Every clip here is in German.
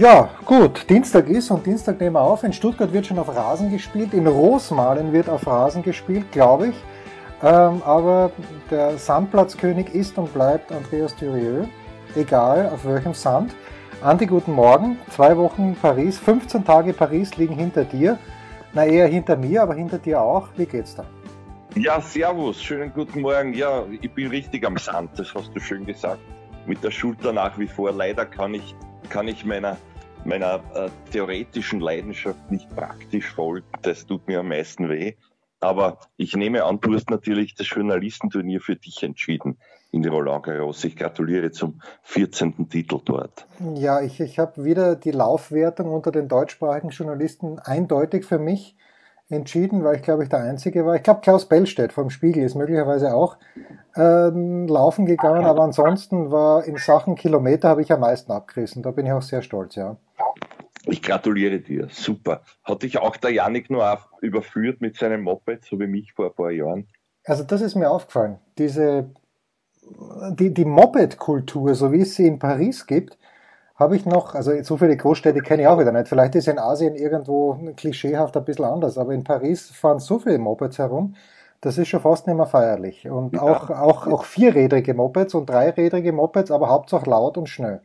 Ja, gut, Dienstag ist und Dienstag nehmen wir auf. In Stuttgart wird schon auf Rasen gespielt, in Rosmalen wird auf Rasen gespielt, glaube ich. Ähm, aber der Sandplatzkönig ist und bleibt Andreas Dürieu, egal auf welchem Sand. Andi, guten Morgen. Zwei Wochen Paris, 15 Tage Paris liegen hinter dir. Na, eher hinter mir, aber hinter dir auch. Wie geht's da? Ja, servus, schönen guten Morgen. Ja, ich bin richtig am Sand, das hast du schön gesagt. Mit der Schulter nach wie vor. Leider kann ich, kann ich meiner, meiner äh, theoretischen Leidenschaft nicht praktisch folgen. Das tut mir am meisten weh. Aber ich nehme an, du hast natürlich das Journalistenturnier für dich entschieden in Roland Garros. Ich gratuliere zum 14. Titel dort. Ja, ich, ich habe wieder die Laufwertung unter den deutschsprachigen Journalisten eindeutig für mich entschieden, weil ich glaube ich der Einzige war. Ich glaube Klaus Bellstedt vom Spiegel ist möglicherweise auch ähm, laufen gegangen, aber ansonsten war in Sachen Kilometer habe ich am meisten abgerissen. Da bin ich auch sehr stolz, ja. Ich gratuliere dir, super. Hat dich auch der Janik nur überführt mit seinem Moped, so wie mich vor ein paar Jahren? Also das ist mir aufgefallen. Diese, die, die Moped-Kultur, so wie es sie in Paris gibt, habe ich noch, also so viele Großstädte kenne ich auch wieder nicht. Vielleicht ist in Asien irgendwo klischeehaft ein bisschen anders, aber in Paris fahren so viele Mopeds herum, das ist schon fast nicht mehr feierlich. Und ja. auch, auch, auch vierrädrige Mopeds und dreirädrige Mopeds, aber hauptsächlich laut und schnell.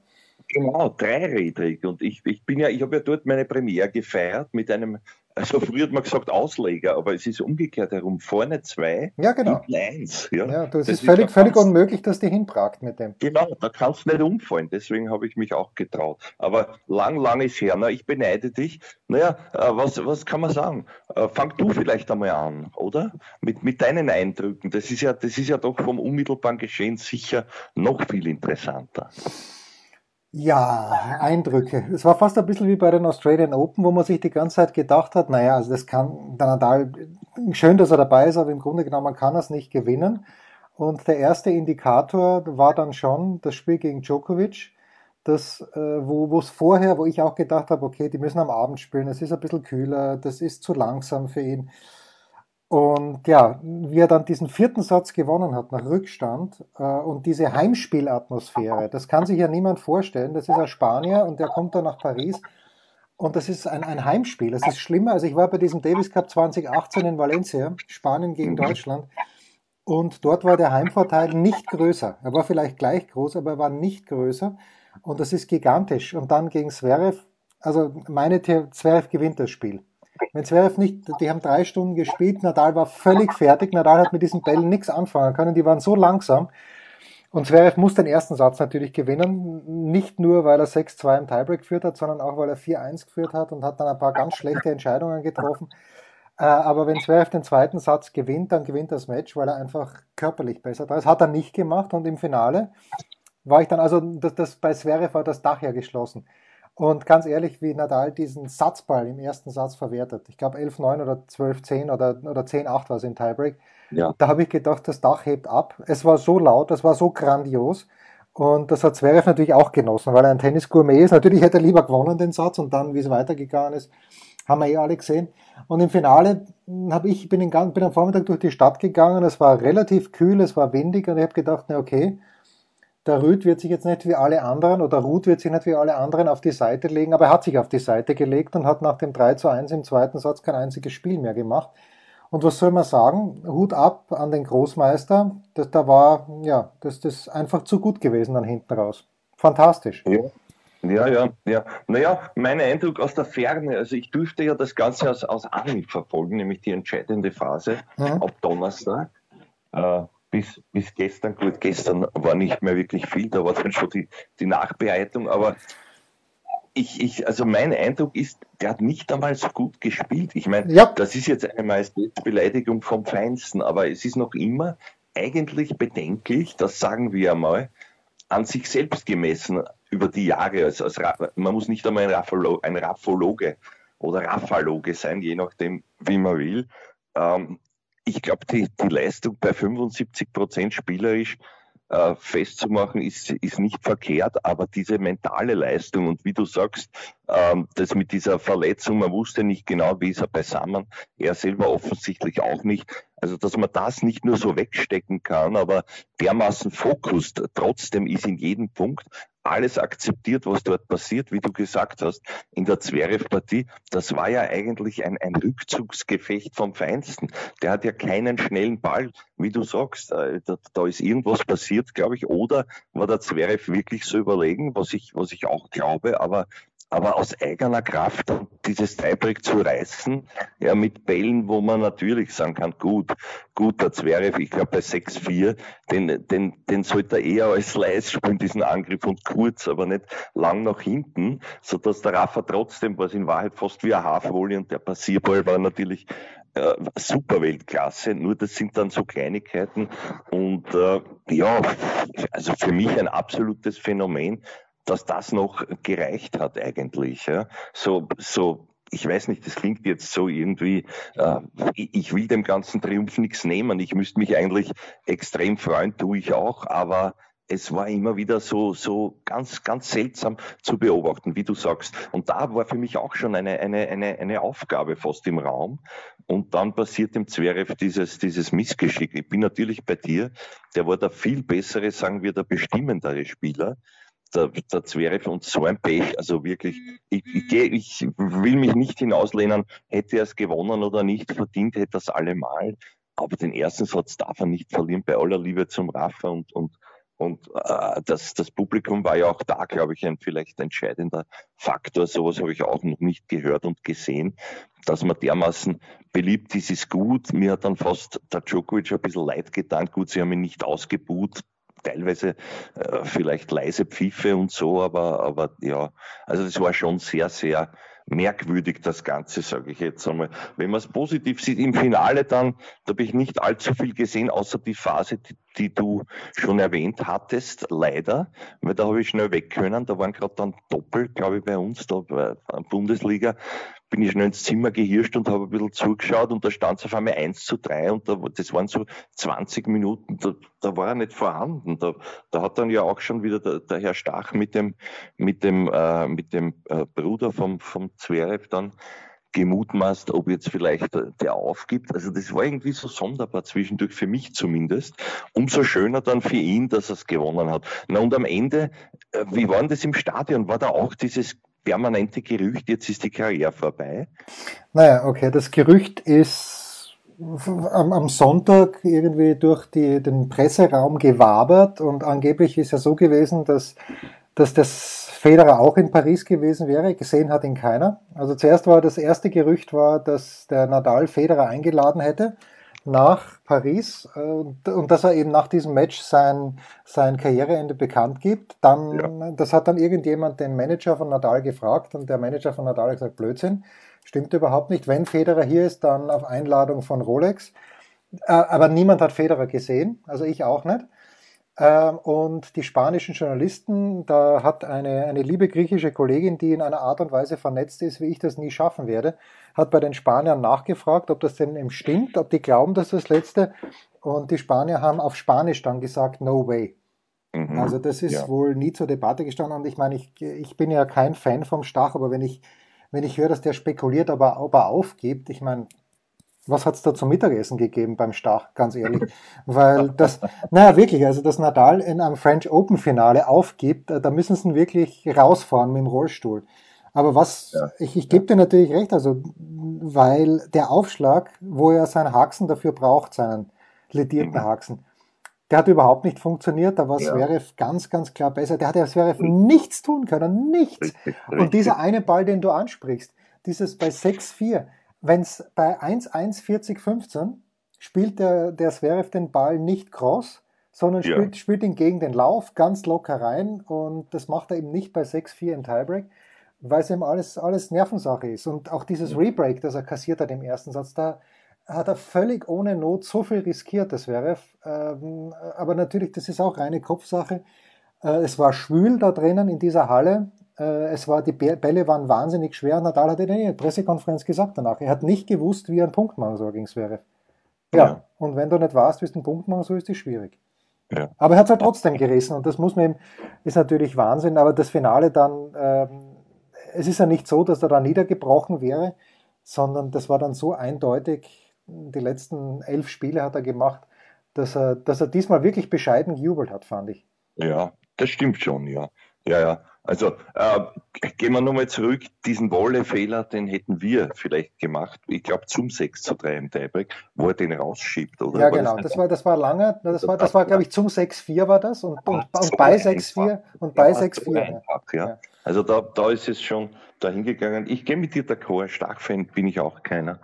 Genau, dreirädrig. Und ich, ich bin ja, ich habe ja dort meine Premiere gefeiert mit einem, also früher hat man gesagt Ausleger, aber es ist umgekehrt herum. Vorne zwei, ja, genau. hinten eins. Ja, ja das, das ist völlig, völlig unmöglich, dass die hinpragt mit dem. Genau, da kannst du nicht umfallen. Deswegen habe ich mich auch getraut. Aber lang, lang ist her. Na, ich beneide dich. Naja, äh, was, was kann man sagen? Äh, fang du vielleicht einmal an, oder? Mit, mit deinen Eindrücken. Das ist ja, das ist ja doch vom unmittelbaren Geschehen sicher noch viel interessanter. Ja, Eindrücke. Es war fast ein bisschen wie bei den Australian Open, wo man sich die ganze Zeit gedacht hat, naja, also das kann der Nadal, schön, dass er dabei ist, aber im Grunde genommen kann er es nicht gewinnen. Und der erste Indikator war dann schon das Spiel gegen Djokovic, das, äh, wo es vorher, wo ich auch gedacht habe, okay, die müssen am Abend spielen, es ist ein bisschen kühler, das ist zu langsam für ihn. Und ja, wie er dann diesen vierten Satz gewonnen hat nach Rückstand äh, und diese Heimspielatmosphäre, das kann sich ja niemand vorstellen. Das ist ein Spanier und der kommt dann nach Paris und das ist ein, ein Heimspiel. Das ist schlimmer. Also ich war bei diesem Davis Cup 2018 in Valencia, Spanien gegen mhm. Deutschland. Und dort war der Heimvorteil nicht größer. Er war vielleicht gleich groß, aber er war nicht größer. Und das ist gigantisch. Und dann gegen Zverev, also meine Zverev gewinnt das Spiel. Wenn Zverev nicht, die haben drei Stunden gespielt, Nadal war völlig fertig, Nadal hat mit diesen Bällen nichts anfangen können, die waren so langsam. Und Zverev muss den ersten Satz natürlich gewinnen, nicht nur, weil er 6-2 im Tiebreak geführt hat, sondern auch, weil er 4-1 geführt hat und hat dann ein paar ganz schlechte Entscheidungen getroffen. Äh, aber wenn Zverev den zweiten Satz gewinnt, dann gewinnt das Match, weil er einfach körperlich besser da ist. Hat er nicht gemacht und im Finale war ich dann, also das, das bei Zverev war das Dach ja geschlossen. Und ganz ehrlich, wie Nadal diesen Satzball im ersten Satz verwertet. Ich glaube 11-9 oder 12-10 oder, oder 10-8 war es im Tiebreak. Ja. Da habe ich gedacht, das Dach hebt ab. Es war so laut, es war so grandios. Und das hat Zverev natürlich auch genossen, weil er ein Tennis-Gourmet ist. Natürlich hätte er lieber gewonnen den Satz und dann, wie es weitergegangen ist, haben wir eh alle gesehen. Und im Finale habe ich, bin, in, bin am Vormittag durch die Stadt gegangen. Es war relativ kühl, es war windig und ich habe gedacht, na okay, der Rüd wird sich jetzt nicht wie alle anderen oder Ruth wird sich nicht wie alle anderen auf die Seite legen, aber er hat sich auf die Seite gelegt und hat nach dem 3 zu 1 im zweiten Satz kein einziges Spiel mehr gemacht. Und was soll man sagen? Hut ab an den Großmeister. Das, da war, ja, das, das ist einfach zu gut gewesen dann hinten raus. Fantastisch. Ja. Ja, ja, ja. Naja, mein Eindruck aus der Ferne, also ich durfte ja das Ganze aus, aus Anhieb verfolgen, nämlich die entscheidende Phase mhm. ab Donnerstag. Äh, bis, bis gestern, gut, gestern war nicht mehr wirklich viel, da war dann schon die, die Nachbereitung, aber ich, ich, also mein Eindruck ist, der hat nicht einmal so gut gespielt. Ich meine, ja. das ist jetzt eine Majestätsbeleidigung vom Feinsten, aber es ist noch immer eigentlich bedenklich, das sagen wir einmal, an sich selbst gemessen über die Jahre. Also als, man muss nicht einmal ein, Raffolo, ein Raffologe oder Rafaloge sein, je nachdem, wie man will. Ähm, ich glaube, die, die Leistung bei 75 Prozent spielerisch äh, festzumachen, ist, ist nicht verkehrt, aber diese mentale Leistung und wie du sagst, ähm, das mit dieser Verletzung, man wusste nicht genau, wie ist er beisammen, er selber offensichtlich auch nicht. Also, dass man das nicht nur so wegstecken kann, aber dermaßen Fokus trotzdem ist in jedem Punkt alles akzeptiert, was dort passiert, wie du gesagt hast, in der Zverev-Partie. Das war ja eigentlich ein, ein Rückzugsgefecht vom Feinsten. Der hat ja keinen schnellen Ball, wie du sagst. Äh, da, da ist irgendwas passiert, glaube ich. Oder war der Zverev wirklich so überlegen, was ich, was ich auch glaube, aber aber aus eigener Kraft dieses Tiebreak zu reißen, ja, mit Bällen, wo man natürlich sagen kann, gut, gut, der Zverev, ich glaube bei 6-4, den, den, den sollte er eher als Slice spielen, diesen Angriff und kurz, aber nicht lang nach hinten, so dass der Rafa trotzdem, was in Wahrheit fast wie ein Halfvolley und der Passierball war natürlich äh, super Weltklasse, nur das sind dann so Kleinigkeiten und äh, ja, also für mich ein absolutes Phänomen, dass das noch gereicht hat eigentlich. Ja. So, so ich weiß nicht, das klingt jetzt so irgendwie, äh, ich will dem ganzen Triumph nichts nehmen. Ich müsste mich eigentlich extrem freuen, tue ich auch, aber es war immer wieder so, so ganz, ganz seltsam zu beobachten, wie du sagst. Und da war für mich auch schon eine, eine, eine, eine Aufgabe fast im Raum. Und dann passiert dem Zverev dieses, dieses Missgeschick. Ich bin natürlich bei dir. Der war der viel bessere, sagen wir, der bestimmendere Spieler der, der Zverev und so ein Pech, also wirklich, ich, ich, ich will mich nicht hinauslehnen, hätte er es gewonnen oder nicht, verdient hätte er es allemal, aber den ersten Satz darf er nicht verlieren, bei aller Liebe zum Rafa und, und, und äh, das, das Publikum war ja auch da, glaube ich, ein vielleicht entscheidender Faktor. Sowas habe ich auch noch nicht gehört und gesehen. Dass man dermaßen beliebt ist, ist gut. Mir hat dann fast der Djokovic ein bisschen leid getan. Gut, sie haben ihn nicht ausgebuht, teilweise äh, vielleicht leise Pfiffe und so, aber, aber ja, also das war schon sehr, sehr merkwürdig, das Ganze, sage ich jetzt einmal. Wenn man es positiv sieht, im Finale dann, da habe ich nicht allzu viel gesehen, außer die Phase, die, die du schon erwähnt hattest, leider, weil da habe ich schnell weg können. Da waren gerade dann doppelt, glaube ich, bei uns, da bei der Bundesliga, bin ich schnell ins Zimmer gehirscht und habe ein bisschen zugeschaut und da stand es auf einmal 1 zu 3 und da, das waren so 20 Minuten, da, da war er nicht vorhanden. Da, da hat dann ja auch schon wieder der, der Herr Stach mit dem, mit dem, äh, mit dem äh, Bruder vom, vom Zverev dann gemutmaßt, ob jetzt vielleicht der aufgibt. Also das war irgendwie so sonderbar zwischendurch, für mich zumindest. Umso schöner dann für ihn, dass er es gewonnen hat. Na und am Ende, äh, wie war denn das im Stadion? War da auch dieses permanente Gerücht, jetzt ist die Karriere vorbei? Naja, okay, das Gerücht ist am, am Sonntag irgendwie durch die, den Presseraum gewabert und angeblich ist ja so gewesen, dass, dass das Federer auch in Paris gewesen wäre. Gesehen hat ihn keiner. Also zuerst war das erste Gerücht war, dass der Nadal Federer eingeladen hätte nach Paris äh, und, und dass er eben nach diesem Match sein, sein Karriereende bekannt gibt. Dann, ja. das hat dann irgendjemand den Manager von Nadal gefragt und der Manager von Nadal hat gesagt, Blödsinn, stimmt überhaupt nicht. Wenn Federer hier ist, dann auf Einladung von Rolex. Äh, aber niemand hat Federer gesehen, also ich auch nicht. Ähm, und die spanischen Journalisten, da hat eine, eine liebe griechische Kollegin, die in einer Art und Weise vernetzt ist, wie ich das nie schaffen werde, hat bei den Spaniern nachgefragt, ob das denn eben stimmt, ob die glauben, dass das letzte. Und die Spanier haben auf Spanisch dann gesagt, no way. Mhm. Also das ist ja. wohl nie zur Debatte gestanden. Und ich meine, ich, ich bin ja kein Fan vom Stach, aber wenn ich, wenn ich höre, dass der spekuliert, ob er, ob er aufgibt, ich meine, was hat's da zum Mittagessen gegeben beim Stach, ganz ehrlich? Weil das, naja, wirklich, also dass Nadal in einem French Open Finale aufgibt, äh, da müssen sie ihn wirklich rausfahren mit dem Rollstuhl. Aber was, ja. ich, ich gebe dir natürlich recht, also, weil der Aufschlag, wo er seinen Haxen dafür braucht, seinen ledierten mhm. Haxen, der hat überhaupt nicht funktioniert. Da war ja. Zverev ganz, ganz klar besser. Der hat ja Zverev nichts tun können, nichts. Richtig, richtig. Und dieser eine Ball, den du ansprichst, dieses bei 6-4, wenn es bei 1-1-40-15 spielt der, der Zverev den Ball nicht cross, sondern ja. spielt, spielt ihn gegen den Lauf ganz locker rein und das macht er eben nicht bei 6-4 im Tiebreak, weil es eben alles, alles Nervensache ist. Und auch dieses Rebreak, das er kassiert hat im ersten Satz, da hat er völlig ohne Not so viel riskiert, das Zverev. Ähm, aber natürlich, das ist auch reine Kopfsache. Äh, es war schwül da drinnen in dieser Halle es war, die Bälle waren wahnsinnig schwer. Nadal hat in der Pressekonferenz gesagt danach. Er hat nicht gewusst, wie er einen Punkt machen soll gegen Zverev. Ja, ja. und wenn du nicht weißt, wie du einen Punkt machen soll, ist es schwierig. Ja. Aber er hat es halt trotzdem gerissen und das muss man ihm, ist natürlich Wahnsinn, aber das Finale dann, ähm, es ist ja nicht so, dass er da niedergebrochen wäre, sondern das war dann so eindeutig, die letzten elf Spiele hat er gemacht, dass er, dass er diesmal wirklich bescheiden gejubelt hat, fand ich. Ja, das stimmt schon, ja. Ja, ja. Also äh, gehen wir nochmal zurück, diesen Wolle-Fehler, den hätten wir vielleicht gemacht, ich glaube zum 6 zu 3 im Tiebreak, wo er den rausschiebt, oder? Ja, genau, das, das war, das war lange, das war, das war glaube ich zum 6-4 war das und, und, und bei 6-4 und bei 6-4. Ja. ja. Also da, da ist es schon dahin gegangen. Ich gehe mit dir d'accord, Starkfan bin ich auch keiner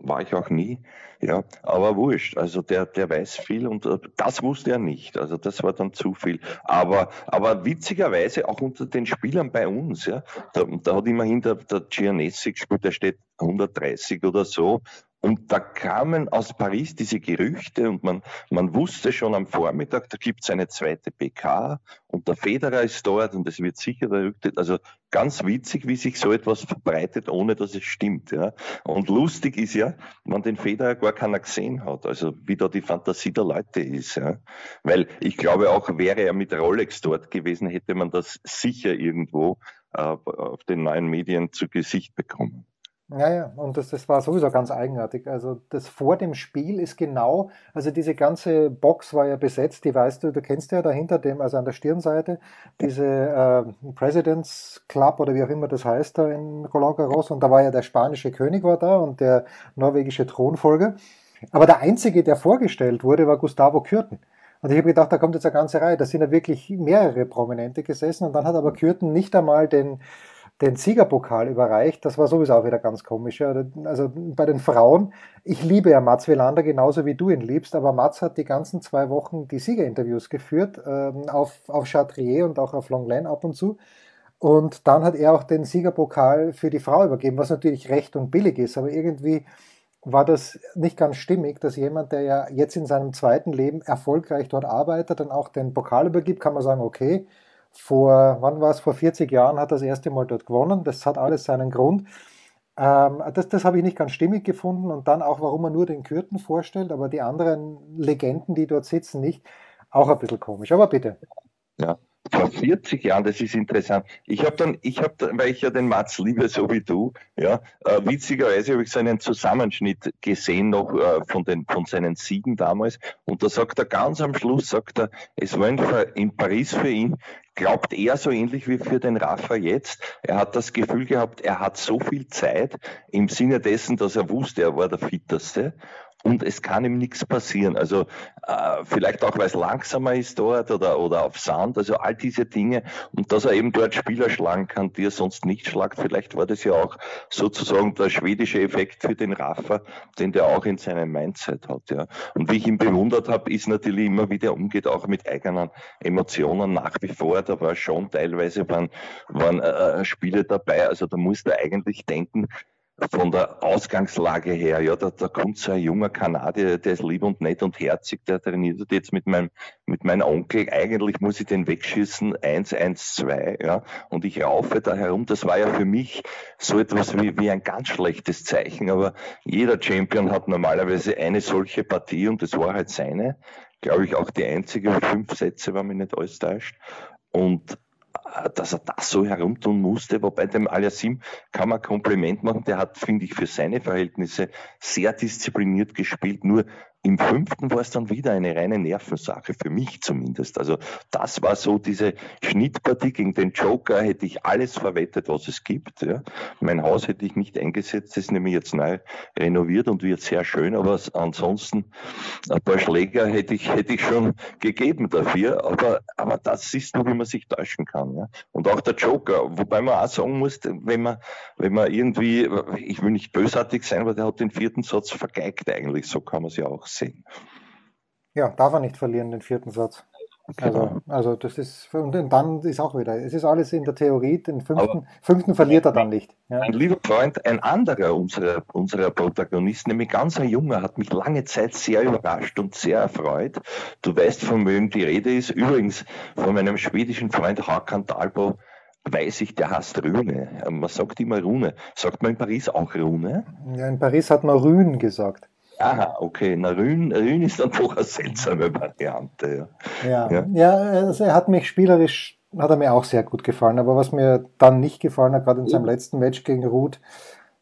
war ich auch nie. Ja, aber wurscht. Also der, der weiß viel und äh, das wusste er nicht. Also das war dann zu viel. Aber, aber witzigerweise auch unter den Spielern bei uns, ja, da, da hat immerhin der, der Giannessi gespielt, der steht 130 oder so. Und da kamen aus Paris diese Gerüchte und man, man wusste schon am Vormittag, da gibt es eine zweite PK und der Federer ist dort und es wird sicher der Also ganz witzig, wie sich so etwas verbreitet, ohne dass es stimmt. Ja. Und lustig ist ja, man den Federer gar keiner gesehen hat, also wie da die Fantasie der Leute ist. Ja. Weil ich glaube auch, wäre er mit Rolex dort gewesen, hätte man das sicher irgendwo äh, auf den neuen Medien zu Gesicht bekommen. Ja, ja, und das, das war sowieso ganz eigenartig. Also das vor dem Spiel ist genau, also diese ganze Box war ja besetzt, die weißt du, du kennst ja dahinter dem, also an der Stirnseite, diese äh, President's Club oder wie auch immer das heißt da in Roland Garros und da war ja der spanische König war da und der norwegische Thronfolger. Aber der einzige, der vorgestellt wurde, war Gustavo Kürten. Und ich habe gedacht, da kommt jetzt eine ganze Reihe. Da sind ja wirklich mehrere Prominente gesessen und dann hat aber Kürten nicht einmal den den Siegerpokal überreicht. Das war sowieso auch wieder ganz komisch. Also bei den Frauen, ich liebe ja Mats Wielander genauso wie du ihn liebst, aber Mats hat die ganzen zwei Wochen die Siegerinterviews geführt, ähm, auf, auf Chatrier und auch auf Longlen ab und zu. Und dann hat er auch den Siegerpokal für die Frau übergeben, was natürlich recht und billig ist, aber irgendwie war das nicht ganz stimmig, dass jemand, der ja jetzt in seinem zweiten Leben erfolgreich dort arbeitet, dann auch den Pokal übergibt, kann man sagen, okay, vor, wann war es, vor 40 Jahren hat er das erste Mal dort gewonnen. Das hat alles seinen Grund. Ähm, das das habe ich nicht ganz stimmig gefunden und dann auch, warum er nur den Kürten vorstellt, aber die anderen Legenden, die dort sitzen, nicht. Auch ein bisschen komisch, aber bitte. Ja, vor 40 Jahren, das ist interessant. Ich habe dann, ich habe, weil ich ja den Mats liebe, so wie du, ja, äh, witzigerweise habe ich so einen Zusammenschnitt gesehen noch äh, von den, von seinen Siegen damals. Und da sagt er ganz am Schluss, sagt er, es war in Paris für ihn, glaubt er so ähnlich wie für den Rafa jetzt. Er hat das Gefühl gehabt, er hat so viel Zeit im Sinne dessen, dass er wusste, er war der Fitteste und es kann ihm nichts passieren. Also äh, vielleicht auch, weil es langsamer ist dort oder, oder auf Sand, also all diese Dinge und dass er eben dort Spieler schlagen kann, die er sonst nicht schlagt. Vielleicht war das ja auch sozusagen der schwedische Effekt für den Raffer, den der auch in seinem Mindset hat. Ja. Und wie ich ihn bewundert habe, ist natürlich immer wieder umgeht, auch mit eigenen Emotionen nach wie vor. Da war schon teilweise waren, waren äh, Spiele dabei. Also da musste er eigentlich denken, von der Ausgangslage her, ja, da, da kommt so ein junger Kanadier, der ist lieb und nett und herzig, der trainiert jetzt mit meinem, mit meinem Onkel, eigentlich muss ich den wegschießen, eins, eins, zwei, ja, und ich raufe da herum, das war ja für mich so etwas wie, wie ein ganz schlechtes Zeichen, aber jeder Champion hat normalerweise eine solche Partie und das war halt seine, glaube ich auch die einzige, fünf Sätze, wenn mich nicht alles täuscht, und dass er das so herumtun musste, wobei dem Aliasim kann man Kompliment machen, der hat, finde ich, für seine Verhältnisse sehr diszipliniert gespielt, nur im fünften war es dann wieder eine reine Nervensache, für mich zumindest. Also das war so diese Schnittpartie gegen den Joker, hätte ich alles verwettet, was es gibt. Ja. Mein Haus hätte ich nicht eingesetzt, das ist nämlich jetzt neu renoviert und wird sehr schön, aber ansonsten ein paar Schläger hätte ich, hätte ich schon gegeben dafür. Aber, aber das ist nur, wie man sich täuschen kann. Ja. Und auch der Joker, wobei man auch sagen muss, wenn man, wenn man irgendwie, ich will nicht bösartig sein, aber der hat den vierten Satz vergeigt eigentlich, so kann man es ja auch sehen. Ja, darf er nicht verlieren, den vierten Satz. Also, genau. also das ist, und dann ist auch wieder, es ist alles in der Theorie, den fünften, fünften verliert er dann nicht. Ja. Mein lieber Freund, ein anderer unserer, unserer Protagonisten, nämlich ganz ein Junger, hat mich lange Zeit sehr überrascht und sehr erfreut. Du weißt, von wem die Rede ist. Übrigens von meinem schwedischen Freund Hakan Talbo, weiß ich, der heißt Rune. Man sagt immer Rune. Sagt man in Paris auch Rune? Ja, in Paris hat man Rühn gesagt. Aha, okay. Na, Rühn, Rühn ist dann doch eine seltsame Variante. Ja, ja, ja. ja also er hat mich spielerisch, hat er mir auch sehr gut gefallen. Aber was mir dann nicht gefallen hat, gerade in seinem letzten Match gegen Ruth,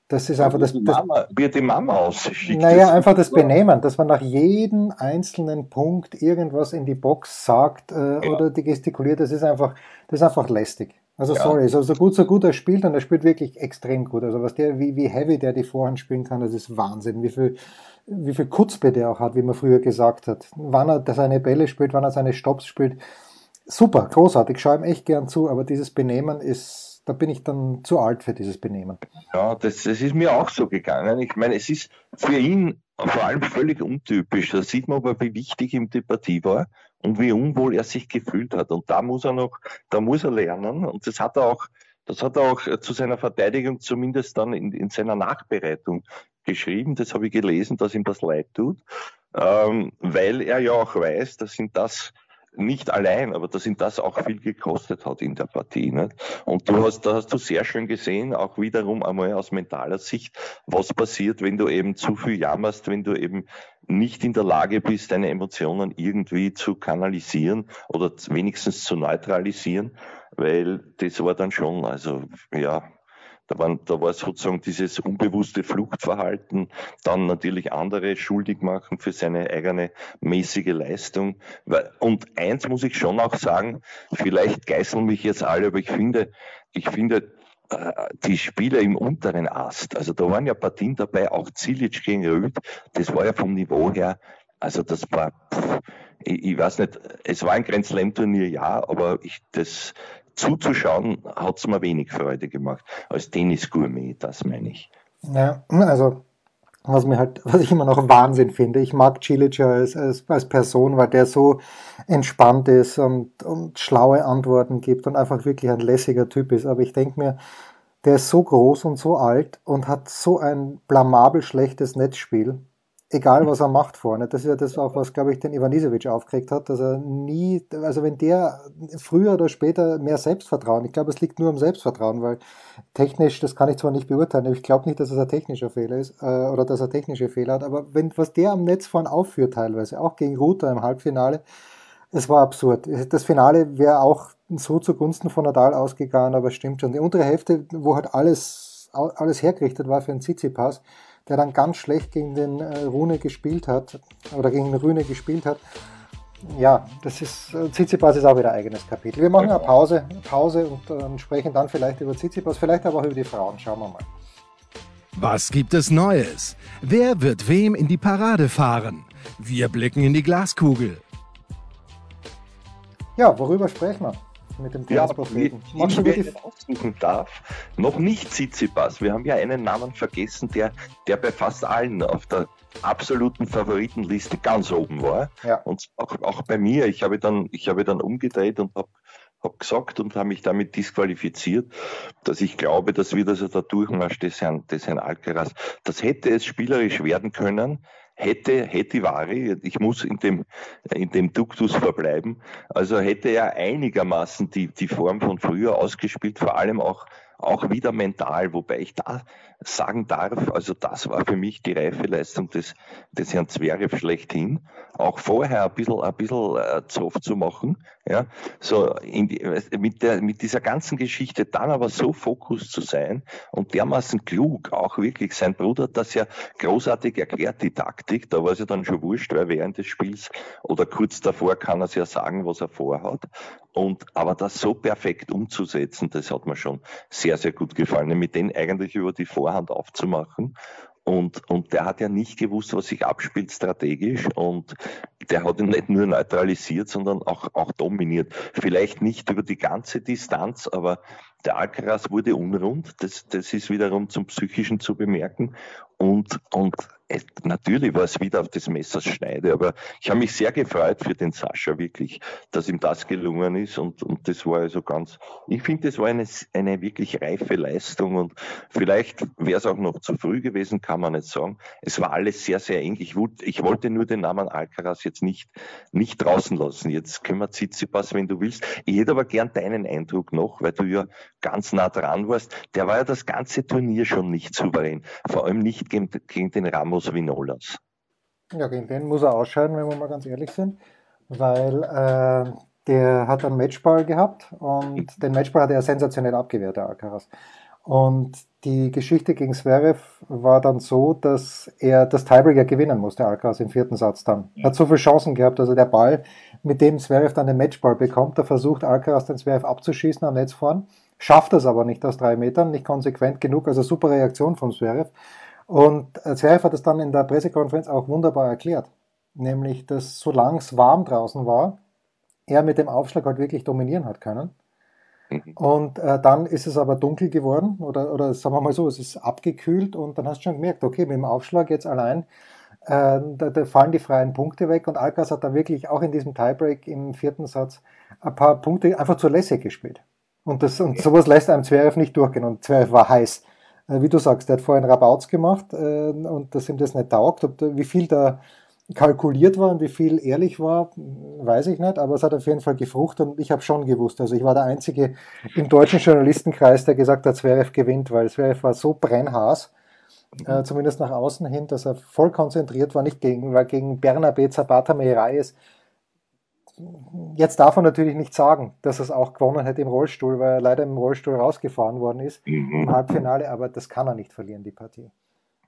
das ist einfach das. Mama, wird die Mama ausgeschickt. Naja, einfach das Benehmen, dass man nach jedem einzelnen Punkt irgendwas in die Box sagt äh, ja. oder die gestikuliert, das ist einfach, das ist einfach lästig. Also ja. sorry, so, so gut, so gut er spielt und er spielt wirklich extrem gut. Also was der, wie, wie heavy der die Vorhand spielen kann, das ist Wahnsinn. Wie viel, wie viel Kutzbe der auch hat, wie man früher gesagt hat. Wann er seine Bälle spielt, wann er seine Stops spielt. Super, großartig, schaue ihm echt gern zu, aber dieses Benehmen ist da bin ich dann zu alt für dieses Benehmen. Ja, das, das ist mir auch so gegangen. Ich meine, es ist für ihn vor allem völlig untypisch. Da sieht man aber, wie wichtig ihm die Partie war und wie unwohl er sich gefühlt hat. Und da muss er noch, da muss er lernen. Und das hat er auch, das hat er auch zu seiner Verteidigung zumindest dann in, in seiner Nachbereitung geschrieben. Das habe ich gelesen, dass ihm das leid tut, ähm, weil er ja auch weiß, dass ihm das nicht allein, aber dass ihn das auch viel gekostet hat in der Partie. Nicht? Und du hast, da hast du sehr schön gesehen, auch wiederum einmal aus mentaler Sicht, was passiert, wenn du eben zu viel jammerst, wenn du eben nicht in der Lage bist, deine Emotionen irgendwie zu kanalisieren oder wenigstens zu neutralisieren, weil das war dann schon, also ja, da, waren, da war sozusagen dieses unbewusste Fluchtverhalten, dann natürlich andere schuldig machen für seine eigene mäßige Leistung. Und eins muss ich schon auch sagen, vielleicht geißeln mich jetzt alle, aber ich finde, ich finde, äh, die Spieler im unteren Ast, also da waren ja Partien dabei, auch Zilic gegen Röd, das war ja vom Niveau her, also das war, pff, ich, ich, weiß nicht, es war ein Grand Slam Turnier, ja, aber ich, das, zuzuschauen, hat es mir wenig Freude gemacht. Als Tennis-Gourmet, das meine ich. Ja, also was mir halt, was ich immer noch Wahnsinn finde. Ich mag Cilic als, als, als Person, weil der so entspannt ist und, und schlaue Antworten gibt und einfach wirklich ein lässiger Typ ist. Aber ich denke mir, der ist so groß und so alt und hat so ein blamabel schlechtes Netzspiel egal was er macht vorne. Das ist ja das auch, was, glaube ich, den Ivanisevic aufgeregt hat, dass er nie, also wenn der früher oder später mehr Selbstvertrauen, ich glaube, es liegt nur am Selbstvertrauen, weil technisch, das kann ich zwar nicht beurteilen, aber ich glaube nicht, dass es ein technischer Fehler ist, äh, oder dass er technische Fehler hat, aber wenn, was der am Netz vorne aufführt teilweise, auch gegen Ruther im Halbfinale, es war absurd. Das Finale wäre auch so zugunsten von Nadal ausgegangen, aber stimmt schon. Die untere Hälfte, wo halt alles, alles hergerichtet war für einen Tsitsipas, der dann ganz schlecht gegen den äh, Rune gespielt hat oder gegen den Rune gespielt hat. Ja, das ist äh, Tsitsipas ist auch wieder ein eigenes Kapitel. Wir machen eine Pause, Pause und äh, sprechen dann vielleicht über Tsitsipas, vielleicht aber auch über die Frauen. Schauen wir mal. Was gibt es Neues? Wer wird wem in die Parade fahren? Wir blicken in die Glaskugel. Ja, worüber sprechen wir? Mit dem Tennispropheten. Ja, du wirklich aussuchen darf, noch nicht Tsitsipas. Wir haben ja einen Namen vergessen, der, der bei fast allen auf der absoluten Favoritenliste ganz oben war. Ja. Und auch, auch bei mir. Ich habe dann, ich habe dann umgedreht und habe hab gesagt und habe mich damit disqualifiziert, dass ich glaube, dass wir das der Durchmarsch des Herrn, des Herrn Alcaraz, das hätte es spielerisch werden können, hätte, hätte Vari, ich muss in dem, in dem Duktus verbleiben, also hätte er einigermaßen die, die Form von früher ausgespielt, vor allem auch, auch wieder mental, wobei ich da sagen darf, also das war für mich die reife Leistung des, des Herrn Zverev schlechthin, auch vorher ein bisschen, ein bisschen äh, Zoff zu machen, ja, so die, mit, der, mit dieser ganzen Geschichte dann aber so fokus zu sein und dermaßen klug, auch wirklich, sein Bruder hat das ja großartig erklärt, die Taktik, da war es ja dann schon wurscht, weil während des Spiels oder kurz davor kann er es ja sagen, was er vorhat. Und, aber das so perfekt umzusetzen, das hat mir schon sehr, sehr gut gefallen, mit denen eigentlich über die Vor Vorhand aufzumachen. Und, und der hat ja nicht gewusst, was sich abspielt strategisch. Und der hat ihn nicht nur neutralisiert, sondern auch, auch dominiert. Vielleicht nicht über die ganze Distanz, aber der Alcaraz wurde unrund. Das, das ist wiederum zum Psychischen zu bemerken. Und, und natürlich war es wieder auf des Messers Schneide, aber ich habe mich sehr gefreut für den Sascha wirklich, dass ihm das gelungen ist und, und das war also ganz, ich finde, das war eine, eine wirklich reife Leistung und vielleicht wäre es auch noch zu früh gewesen, kann man nicht sagen. Es war alles sehr, sehr eng. Ich, wollte, ich wollte nur den Namen Alcaraz jetzt nicht, nicht draußen lassen. Jetzt können wir Tsitsipas, wenn du willst. Ich hätte aber gern deinen Eindruck noch, weil du ja ganz nah dran warst. Der war ja das ganze Turnier schon nicht souverän. Vor allem nicht gegen, gegen den Ramos Vinolas. Ja, gegen den muss er ausscheiden, wenn wir mal ganz ehrlich sind, weil äh, der hat einen Matchball gehabt und den Matchball hat er sensationell abgewehrt, der Alcaraz. Und die Geschichte gegen Zverev war dann so, dass er das Tiebreaker gewinnen musste, Alcaraz im vierten Satz dann. Er hat so viele Chancen gehabt, also der Ball, mit dem Zverev dann den Matchball bekommt, da versucht Alcaraz den Zverev abzuschießen am Netz vorn, schafft das aber nicht aus drei Metern, nicht konsequent genug, also super Reaktion von Zverev. Und Zverev hat es dann in der Pressekonferenz auch wunderbar erklärt, nämlich, dass solange es warm draußen war, er mit dem Aufschlag halt wirklich dominieren hat können. Mhm. Und äh, dann ist es aber dunkel geworden oder, oder sagen wir mal so, es ist abgekühlt und dann hast du schon gemerkt, okay, mit dem Aufschlag jetzt allein, äh, da, da, fallen die freien Punkte weg und Alcaz hat dann wirklich auch in diesem Tiebreak im vierten Satz ein paar Punkte einfach zur Lässe gespielt. Und, das, und sowas lässt einem Zverev nicht durchgehen und Zverev war heiß. Äh, wie du sagst, der hat vorhin Rabauts gemacht äh, und dass ihm das nicht taugt. Ob, wie viel da kalkuliert war und wie viel ehrlich war, weiß ich nicht, aber es hat auf jeden Fall gefruchtet und ich habe schon gewusst. Also ich war der Einzige im deutschen Journalistenkreis, der gesagt hat, Zverev gewinnt, weil Zverev war so brennhaß, äh, zumindest nach außen hin, dass er voll konzentriert war, nicht gegen, weil gegen Bernabé Zapata Meirayes Jetzt darf man natürlich nicht sagen, dass er es auch gewonnen hätte im Rollstuhl, weil er leider im Rollstuhl rausgefahren worden ist mhm. im Halbfinale, aber das kann er nicht verlieren, die Partie.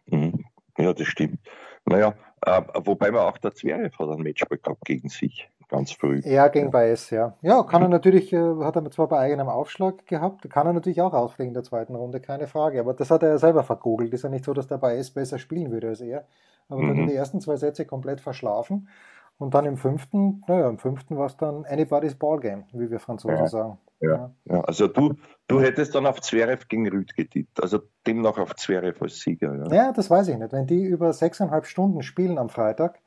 Mhm. Ja, das stimmt. Naja, äh, wobei man auch der Zverev hat ein Matchball gehabt gegen sich, ganz früh. Ja, gegen Baez, ja. Ja, kann er natürlich, äh, hat er zwar bei eigenem Aufschlag gehabt, kann er natürlich auch rausfliegen in der zweiten Runde, keine Frage. Aber das hat er ja selber verkogelt. Ist ja nicht so, dass der Baez besser spielen würde als er. Aber mhm. er hat die ersten zwei Sätze komplett verschlafen. Und dann im fünften, naja, im fünften war es dann anybody's Ballgame, wie wir Franzosen ja. sagen. Ja. ja. also du, du hättest dann auf Zverev gegen Rüd getippt, also demnach auf Zverev als Sieger. Ja. ja, das weiß ich nicht. Wenn die über sechseinhalb Stunden spielen am Freitag,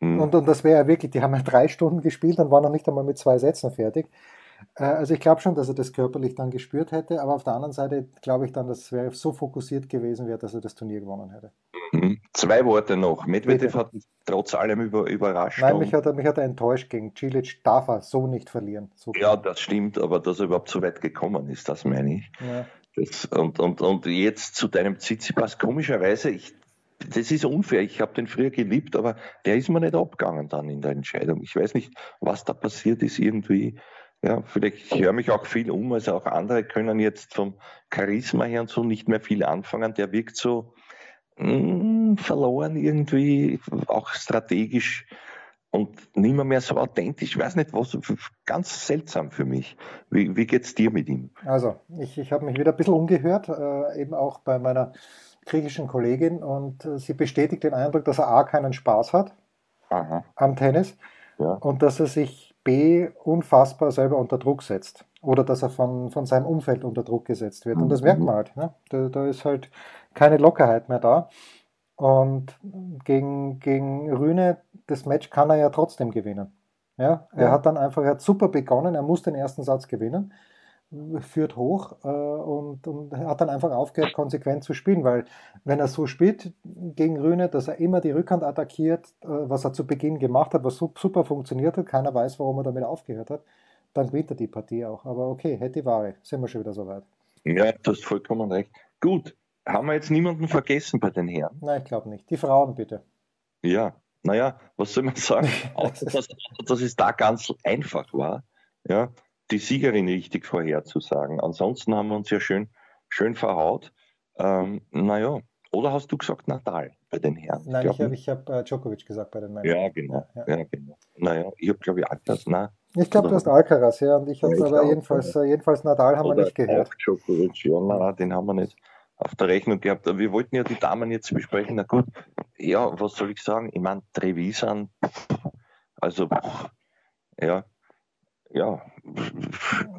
hm. und, und das wäre ja wirklich, die haben ja drei Stunden gespielt und waren noch nicht einmal mit zwei Sätzen fertig. Äh, also ich glaube schon, dass er das körperlich dann gespürt hätte, aber auf der anderen Seite glaube ich dann, dass Zverev so fokussiert gewesen wäre, dass er das Turnier gewonnen hätte. Mhm. Zwei Worte noch. Medvedev hat trotz allem über, überrascht. Nein, mich hat, er, mich hat er enttäuscht gegen Cilic. Darf er so nicht verlieren. So ja, das stimmt, aber dass er überhaupt so weit gekommen ist, das meine ich. Ja. Das, und, und, und jetzt zu deinem Tsitsipas. Komischerweise, ich, das ist unfair. Ich habe den früher geliebt, aber der ist mir nicht abgegangen dann in der Entscheidung. Ich weiß nicht, was da passiert ist irgendwie. Ja, vielleicht ich höre mich auch viel um, also auch andere können jetzt vom Charisma her und so nicht mehr viel anfangen. Der wirkt so mh, hm, verloren irgendwie, auch strategisch und nicht mehr, so authentisch. Ich weiß nicht, was, ganz seltsam für mich. Wie, wie es dir mit ihm? Also, ich, ich habe mich wieder ein bisschen umgehört, äh, eben auch bei meiner griechischen Kollegin und äh, sie bestätigt den Eindruck, dass er A, keinen Spaß hat Aha. am Tennis ja. und dass er sich B unfassbar selber unter Druck setzt. Oder dass er von, von seinem Umfeld unter Druck gesetzt wird. Und das merkt man halt. Ne? Da, da ist halt keine Lockerheit mehr da. Und gegen, gegen Rühne, das Match kann er ja trotzdem gewinnen. Ja, er ja. hat dann einfach, er hat super begonnen, er muss den ersten Satz gewinnen führt hoch äh, und, und hat dann einfach aufgehört, konsequent zu spielen, weil wenn er so spielt gegen Rühne, dass er immer die Rückhand attackiert, äh, was er zu Beginn gemacht hat, was super funktioniert hat, keiner weiß, warum er damit aufgehört hat, dann gewinnt er die Partie auch. Aber okay, hätte die Ware, sind wir schon wieder soweit. Ja, du hast vollkommen recht. Gut, haben wir jetzt niemanden vergessen bei den Herren? Nein, ich glaube nicht. Die Frauen bitte. Ja, naja, was soll man sagen? Auch, dass, dass es da ganz einfach war. Ja, die Siegerin richtig vorherzusagen. Ansonsten haben wir uns ja schön, schön verhaut. Ähm, naja, oder hast du gesagt Nadal bei den Herren? Nein, ich, ich habe ich hab, äh, Djokovic gesagt bei den Männern. Ja, genau. Ja, ja. ja genau. Naja, ich habe glaube ich Alcaraz, nein. Ich glaube, du hast Alcaraz, ja, und ich habe ja, aber jedenfalls, äh, jedenfalls Nadal haben wir nicht gehört. Auch Djokovic, ja, nein, den haben wir nicht auf der Rechnung gehabt. Aber wir wollten ja die Damen jetzt besprechen. Na gut, ja, was soll ich sagen? Ich meine, Trevisan, also, ja, ja,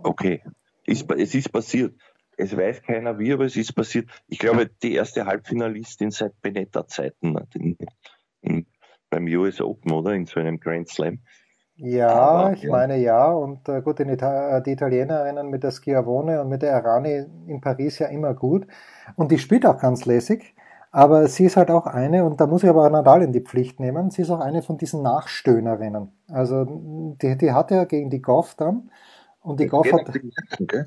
okay. Ist, es ist passiert. es weiß keiner wie, aber es ist passiert. Ich glaube, die erste Halbfinalistin seit Benetta-Zeiten beim US Open, oder? In so einem Grand Slam. Ja, Aber, ich ja. meine ja. Und äh, gut, Ita äh, die Italienerinnen mit der Schiavone und mit der Arani in Paris ja immer gut. Und die spielt auch ganz lässig. Aber sie ist halt auch eine, und da muss ich aber Nadal in die Pflicht nehmen, sie ist auch eine von diesen Nachstöhnerinnen. Also die, die hat ja gegen die Goff dann und die Goff hat.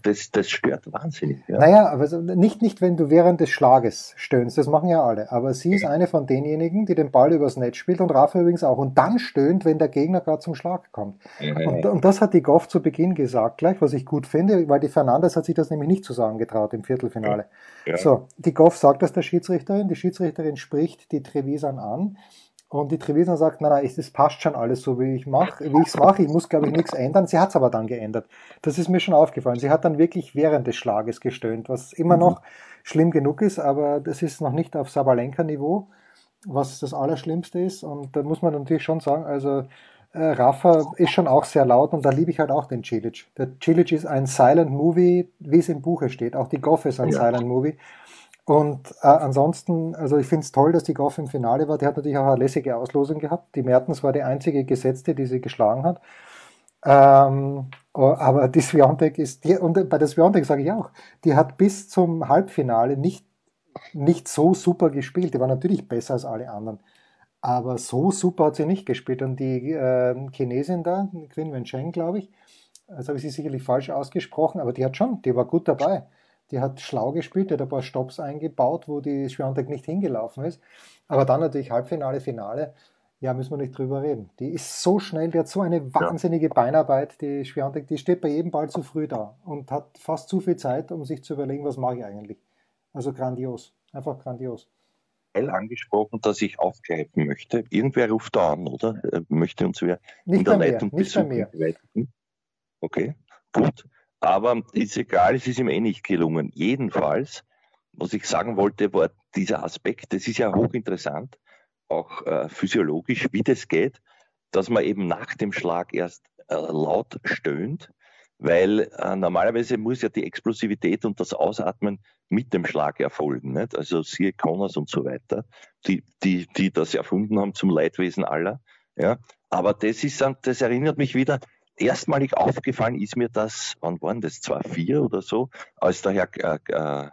Das, das stört wahnsinnig. Ja. Naja, aber nicht, nicht, wenn du während des Schlages stöhnst, das machen ja alle. Aber sie ist eine von denjenigen, die den Ball übers Netz spielt und Rafa übrigens auch. Und dann stöhnt, wenn der Gegner gerade zum Schlag kommt. Und, und, das hat die Goff zu Beginn gesagt, gleich, was ich gut finde, weil die Fernandes hat sich das nämlich nicht zu sagen getraut im Viertelfinale. Ja. So, die Goff sagt das der Schiedsrichterin, die Schiedsrichterin spricht die Trevisan an und die Trevisan sagt, nein, nein, es passt schon alles so, wie ich mache, wie ich es mache. Ich muss, glaube ich, nichts ändern. Sie hat es aber dann geändert. Das ist mir schon aufgefallen. Sie hat dann wirklich während des Schlages gestöhnt, was immer mhm. noch schlimm genug ist, aber das ist noch nicht auf Sabalenka-Niveau, was das Allerschlimmste ist. Und da muss man natürlich schon sagen, also äh, Rafa ist schon auch sehr laut und da liebe ich halt auch den Cilic. Der Cilic ist ein Silent Movie, wie es im Buche steht. Auch die Goff ist ein ja. Silent Movie. Und äh, ansonsten, also ich finde es toll, dass die Goff im Finale war. Die hat natürlich auch eine lässige Auslosung gehabt. Die Mertens war die einzige Gesetzte, die sie geschlagen hat. Ähm, aber die Sviontek ist, die, und bei der Sviontek sage ich auch, die hat bis zum Halbfinale nicht, nicht so super gespielt. Die war natürlich besser als alle anderen. Aber so super hat sie nicht gespielt. Und die äh, Chinesin da, Quinn Wencheng, glaube ich, das habe ich sie sicherlich falsch ausgesprochen, aber die hat schon, die war gut dabei. Die hat schlau gespielt, die hat ein paar Stops eingebaut, wo die Schwiontek nicht hingelaufen ist. Aber dann natürlich Halbfinale, Finale. Ja, müssen wir nicht drüber reden. Die ist so schnell, die hat so eine wahnsinnige. Beinarbeit, die Schwiontek, die steht bei jedem Ball zu früh da und hat fast zu viel Zeit, um sich zu überlegen, was mache ich eigentlich. Also grandios, einfach grandios. Angesprochen, dass ich aufgreifen möchte. Irgendwer ruft da an, oder? Äh, möchte uns wer nicht in der Leitung besuchen? Okay, gut. Aber ist egal, es ist ihm eh nicht gelungen. Jedenfalls, was ich sagen wollte, war dieser Aspekt, das ist ja hochinteressant, auch äh, physiologisch, wie das geht, dass man eben nach dem Schlag erst äh, laut stöhnt, weil äh, normalerweise muss ja die Explosivität und das Ausatmen mit dem Schlag erfolgen. Nicht? Also siehe Connors und so weiter, die, die, die das erfunden haben zum Leidwesen aller. Ja? Aber das ist, das erinnert mich wieder erstmalig aufgefallen ist mir das, wann waren das, 2004 oder so, als der Herr, äh, äh,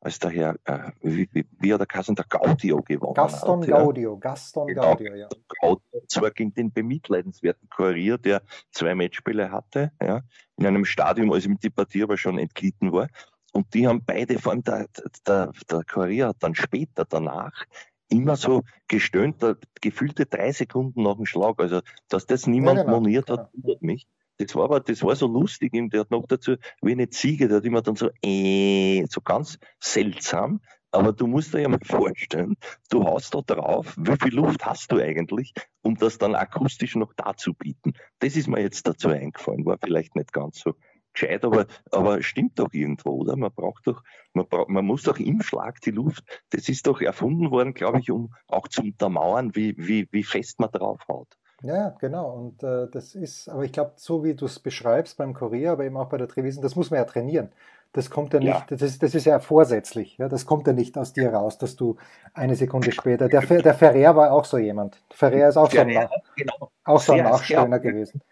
als der Herr, äh, wie, wie, hat der Kassen, der Gaudio gewonnen Gaston hat. Gaudio, ja. Gaston genau, Gaudio, ja. Gaudio, zwar gegen den bemitleidenswerten Kurier, der zwei Matchspiele hatte, ja, in einem Stadium, als ihm die Partie aber schon entglitten war. Und die haben beide, vor allem der, der, der Kurier hat dann später danach immer so gestöhnt, gefühlte drei Sekunden nach dem Schlag. Also, dass das niemand ja, genau, moniert hat, genau. wundert mich. Das war aber, das war so lustig, der hat noch dazu, wie eine Ziege, der hat immer dann so, äh, so ganz seltsam. Aber du musst dir ja mal vorstellen, du haust da drauf, wie viel Luft hast du eigentlich, um das dann akustisch noch dazu bieten. Das ist mir jetzt dazu eingefallen, war vielleicht nicht ganz so gescheit, aber, aber stimmt doch irgendwo, oder? Man braucht doch, man, braucht, man muss doch im Schlag die Luft, das ist doch erfunden worden, glaube ich, um auch zu untermauern, wie, wie, wie fest man draufhaut. Ja, genau. Und äh, das ist, aber ich glaube, so wie du es beschreibst beim Korea, aber eben auch bei der Trevisan, das muss man ja trainieren. Das kommt ja nicht, ja. Das, das ist ja vorsätzlich. Ja, das kommt ja nicht aus dir raus, dass du eine Sekunde später. Der, der Ferrer war auch so jemand. Ferrer ist auch so ein, genau. auch so ein Nachstöhner gewesen.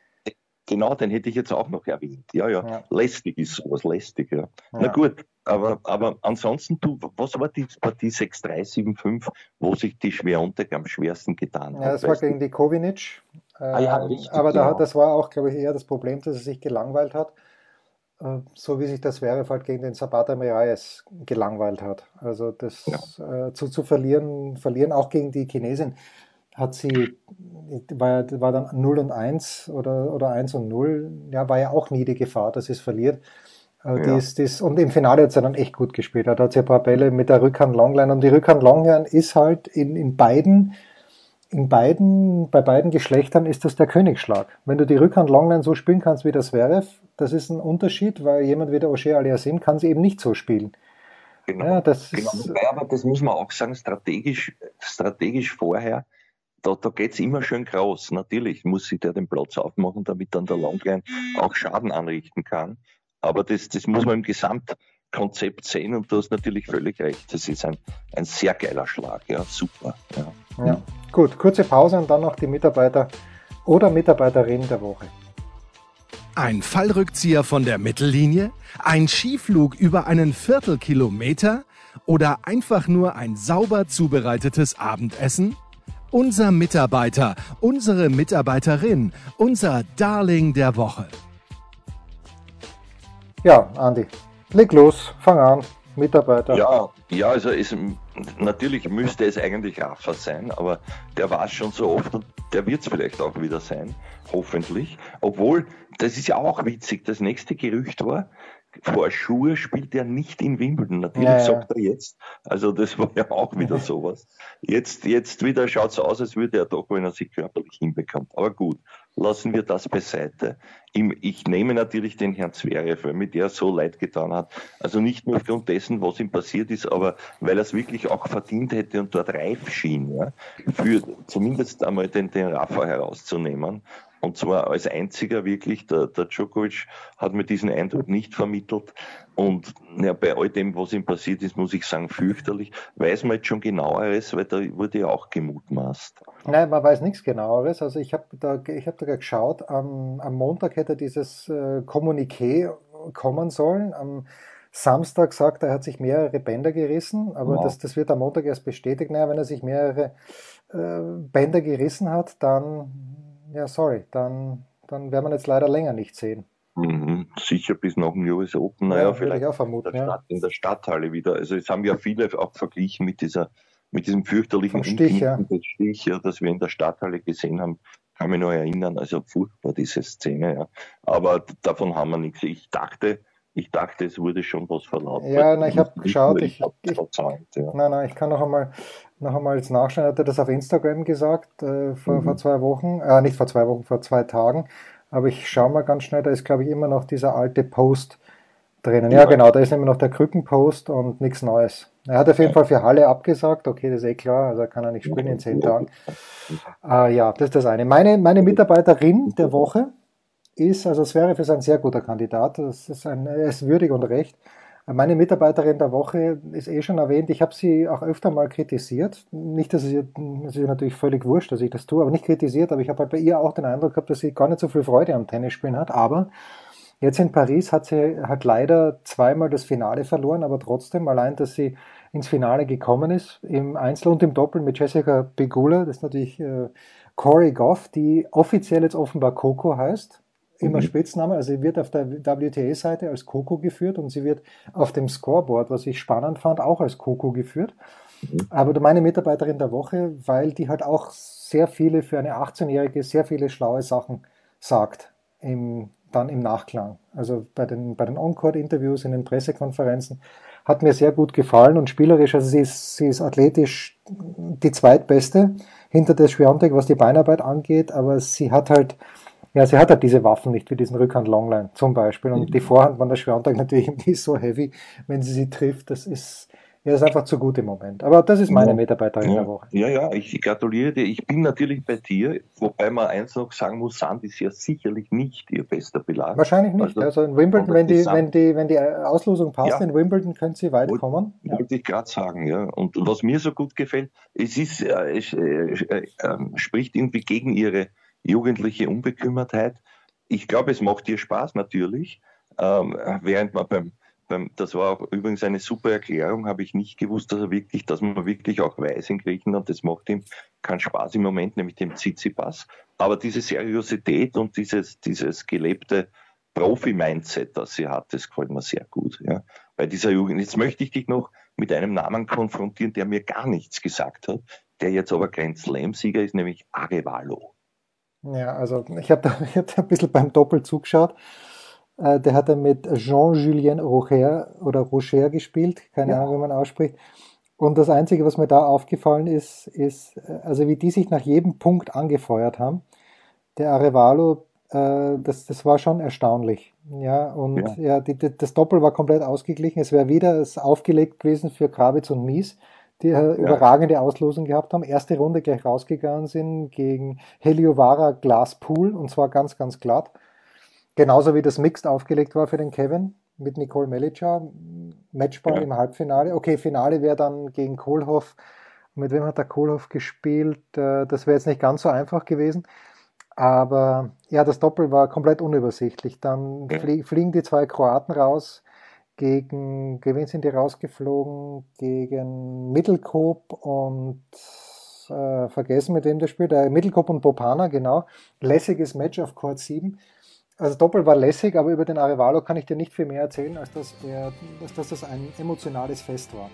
Genau, den hätte ich jetzt auch noch erwähnt. Ja, ja, ja. lästig ist sowas, lästig, ja. ja. Na gut, aber, aber ansonsten, du, was war die Partie 6-3-7-5, wo sich die Schwerontek am schwersten getan hat? Ja, das war gegen die Kovinic. ah, ja, ähm, richtig, aber da, das war auch, glaube ich, eher das Problem, dass er sich gelangweilt hat. Äh, so wie sich das wäre, halt gegen den Sabata Miralles gelangweilt hat. Also das äh, zu, zu verlieren, verlieren auch gegen die Chinesin hat sie, war, war dann 0 und 1 oder, oder 1 und 0, ja, war ja auch nie die Gefahr, dass sie es verliert. Äh, ja. Die ist, die ist, und im Finale hat sie dann echt gut gespielt. Da hat sie ein paar Bälle mit der Rückhand Longline. Und die Rückhand Longline ist halt in, in beiden, in beiden, bei beiden Geschlechtern ist das der Königsschlag. Wenn du die Rückhand Longline so spielen kannst wie das Zverev, das ist ein Unterschied, weil jemand wie der O'Shea Aliasim kann sie eben nicht so spielen. Genau. Ja, das genau. Ist, aber das muss man auch sagen, strategisch, strategisch vorher da, da geht es immer schön groß. Natürlich muss sich der den Platz aufmachen, damit dann der Longline auch Schaden anrichten kann. Aber das, das muss man im Gesamt, Konzept sehen und du hast natürlich völlig recht. Das ist ein, ein sehr geiler Schlag, ja, super. Ja. ja. Gut, kurze Pause und dann noch die Mitarbeiter oder Mitarbeiterin der Woche. Ein Fallrückzieher von der Mittellinie? Ein Skiflug über einen Viertelkilometer? Oder einfach nur ein sauber zubereitetes Abendessen? Unser Mitarbeiter, unsere Mitarbeiterin, unser Darling der Woche. Ja, Andi, leg los, fang an, Mitarbeiter. Ja, ja, also es, natürlich müsste es eigentlich Rafa sein, aber der war es schon so oft und der wird es vielleicht auch wieder sein, hoffentlich. Obwohl, das ist ja auch witzig, das nächste Gerücht war, vor Schuhe spielt er nicht in Wimbledon. Natürlich ja, sagt er jetzt. Also das war ja auch wieder sowas. Jetzt, jetzt wieder schaut es aus, als würde er doch, wenn er sich körperlich hinbekommt. Aber gut, lassen wir das beiseite. Ich nehme natürlich den Herrn Zverev, weil mir der so leid getan hat. Also nicht nur aufgrund dessen, was ihm passiert ist, aber weil er es wirklich auch verdient hätte und dort reif schien, ja, für zumindest einmal den, den Rafa herauszunehmen. Und zwar als einziger wirklich, der, der Djokovic hat mir diesen Eindruck nicht vermittelt. Und ja, bei all dem, was ihm passiert ist, muss ich sagen, fürchterlich. Weiß man jetzt schon genaueres, weil da wurde ja auch gemutmaßt. Nein, man weiß nichts genaueres. Also ich habe da, ich hab da geschaut, am, am Montag hätte dieses äh, Kommuniqué kommen sollen. Am Samstag sagt er, er hat sich mehrere Bänder gerissen, aber wow. das, das wird am Montag erst bestätigt. Naja, wenn er sich mehrere äh, Bänder gerissen hat, dann ja, sorry, dann, dann werden wir jetzt leider länger nicht sehen. Mhm, sicher bis nach dem US Open. Naja, ja, vielleicht auch vermuten, in, der Stadt, ja. in der Stadthalle wieder. Also es haben ja viele auch verglichen mit dieser, mit diesem fürchterlichen Stich, ja. Stich, ja, das wir in der Stadthalle gesehen haben. Kann mich noch erinnern, also furchtbar diese Szene, ja. Aber davon haben wir nichts. Ich dachte, ich dachte, es wurde schon was verlaut. Ja, na, ich habe geschaut. Ich, ich, verzeiht, ja. Nein, nein, ich kann noch einmal, noch einmal jetzt nachschauen. Hat er das auf Instagram gesagt äh, vor, mhm. vor zwei Wochen? Äh, nicht vor zwei Wochen, vor zwei Tagen. Aber ich schaue mal ganz schnell, da ist, glaube ich, immer noch dieser alte Post drinnen. Ja, ja genau, da ist immer noch der Krückenpost und nichts Neues. Er hat auf jeden Fall für Halle abgesagt. Okay, das ist eh klar. Also kann er nicht spielen in zehn Tagen. Äh, ja, das ist das eine. Meine, meine Mitarbeiterin der Woche ist, also Zverev ist ein sehr guter Kandidat, das ist ein, er ist würdig und recht. Meine Mitarbeiterin der Woche ist eh schon erwähnt, ich habe sie auch öfter mal kritisiert. Nicht, dass es ihr, ist natürlich völlig wurscht, dass ich das tue, aber nicht kritisiert, aber ich habe halt bei ihr auch den Eindruck gehabt, dass sie gar nicht so viel Freude am Tennisspielen hat. Aber jetzt in Paris hat sie halt leider zweimal das Finale verloren, aber trotzdem, allein, dass sie ins Finale gekommen ist, im Einzel und im Doppel mit Jessica Pegula, das ist natürlich äh, Corey Goff, die offiziell jetzt offenbar Coco heißt immer mhm. Spitzname. Also sie wird auf der WTA-Seite als Coco geführt und sie wird auf dem Scoreboard, was ich spannend fand, auch als Coco geführt. Mhm. Aber meine Mitarbeiterin der Woche, weil die halt auch sehr viele für eine 18-Jährige sehr viele schlaue Sachen sagt im, dann im Nachklang. Also bei den, bei den Encore-Interviews, in den Pressekonferenzen. Hat mir sehr gut gefallen und spielerisch, also sie ist, sie ist athletisch die zweitbeste hinter der Schwiontek, was die Beinarbeit angeht, aber sie hat halt ja, sie hat halt diese Waffen nicht, wie diesen Rückhand Longline zum Beispiel. Und mhm. die Vorhand von der Schwantag natürlich nicht so heavy, wenn sie sie trifft. Das ist, ja, das ist einfach zu gut im Moment. Aber das ist meine ja. Mitarbeiterin ja. der Woche. Ja, ja, ich gratuliere dir. Ich bin natürlich bei dir, wobei man eins noch sagen muss, Sand ist ja sicherlich nicht ihr bester Belag. Wahrscheinlich nicht. Also, also in Wimbledon, wenn die, wenn, die, wenn die Auslosung passt, ja. in Wimbledon können sie weit Wollt, kommen. Wollte ich gerade sagen, ja. Und was mir so gut gefällt, es ist, äh, es, äh, äh, ähm, spricht irgendwie gegen ihre jugendliche Unbekümmertheit ich glaube, es macht dir Spaß natürlich, ähm, während man beim, beim, das war auch übrigens eine super Erklärung, habe ich nicht gewusst, dass er wirklich, dass man wirklich auch weiß in Griechenland, das macht ihm keinen Spaß im Moment, nämlich dem Tsitsipas. Aber diese Seriosität und dieses, dieses gelebte Profi-Mindset, das sie hat, das gefällt mir sehr gut. Ja. Bei dieser Jugend. Jetzt möchte ich dich noch mit einem Namen konfrontieren, der mir gar nichts gesagt hat, der jetzt aber Grand Slam-Sieger ist, nämlich Arevalo. Ja, also ich habe da, hab da ein bisschen beim Doppel zugeschaut. Äh, der hat da mit Jean-Julien Rocher oder Rocher gespielt, keine ja. Ahnung, wie man ausspricht. Und das Einzige, was mir da aufgefallen ist, ist, äh, also wie die sich nach jedem Punkt angefeuert haben. Der Arevalo, äh, das, das war schon erstaunlich. Ja, und ja, ja die, die, das Doppel war komplett ausgeglichen. Es wäre wieder aufgelegt gewesen für Krawitz und Mies die ja. überragende Auslosung gehabt haben. Erste Runde gleich rausgegangen sind gegen Heliovara Glasspool und zwar ganz, ganz glatt. Genauso wie das Mixed aufgelegt war für den Kevin. mit Nicole Melica, Matchball ja. im Halbfinale. Okay, Finale wäre dann gegen Kohlhoff. Mit wem hat der Kohlhoff gespielt? Äh, das wäre jetzt nicht ganz so einfach gewesen. Aber ja, das Doppel war komplett unübersichtlich. Dann flie fliegen die zwei Kroaten raus. Gegen, wen sind die rausgeflogen? Gegen Mittelkop und äh, vergessen, mit wem das spielt. Äh, Mittelkop und Bopana, genau. Lässiges Match auf Court 7. Also Doppel war lässig, aber über den Arevalo kann ich dir nicht viel mehr erzählen, als dass, er, als dass das ein emotionales Fest war.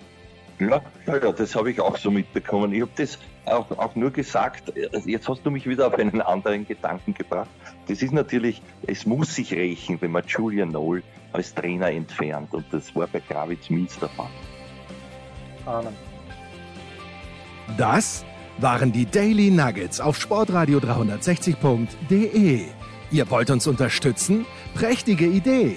Ja, ja, das habe ich auch so mitbekommen. Ich habe das auch, auch nur gesagt, jetzt hast du mich wieder auf einen anderen Gedanken gebracht. Das ist natürlich, es muss sich rächen, wenn man Julian Noll als Trainer entfernt. Und das war bei Gravitz Mies der Fall. Amen. Das waren die Daily Nuggets auf Sportradio 360.de. Ihr wollt uns unterstützen? Prächtige Idee!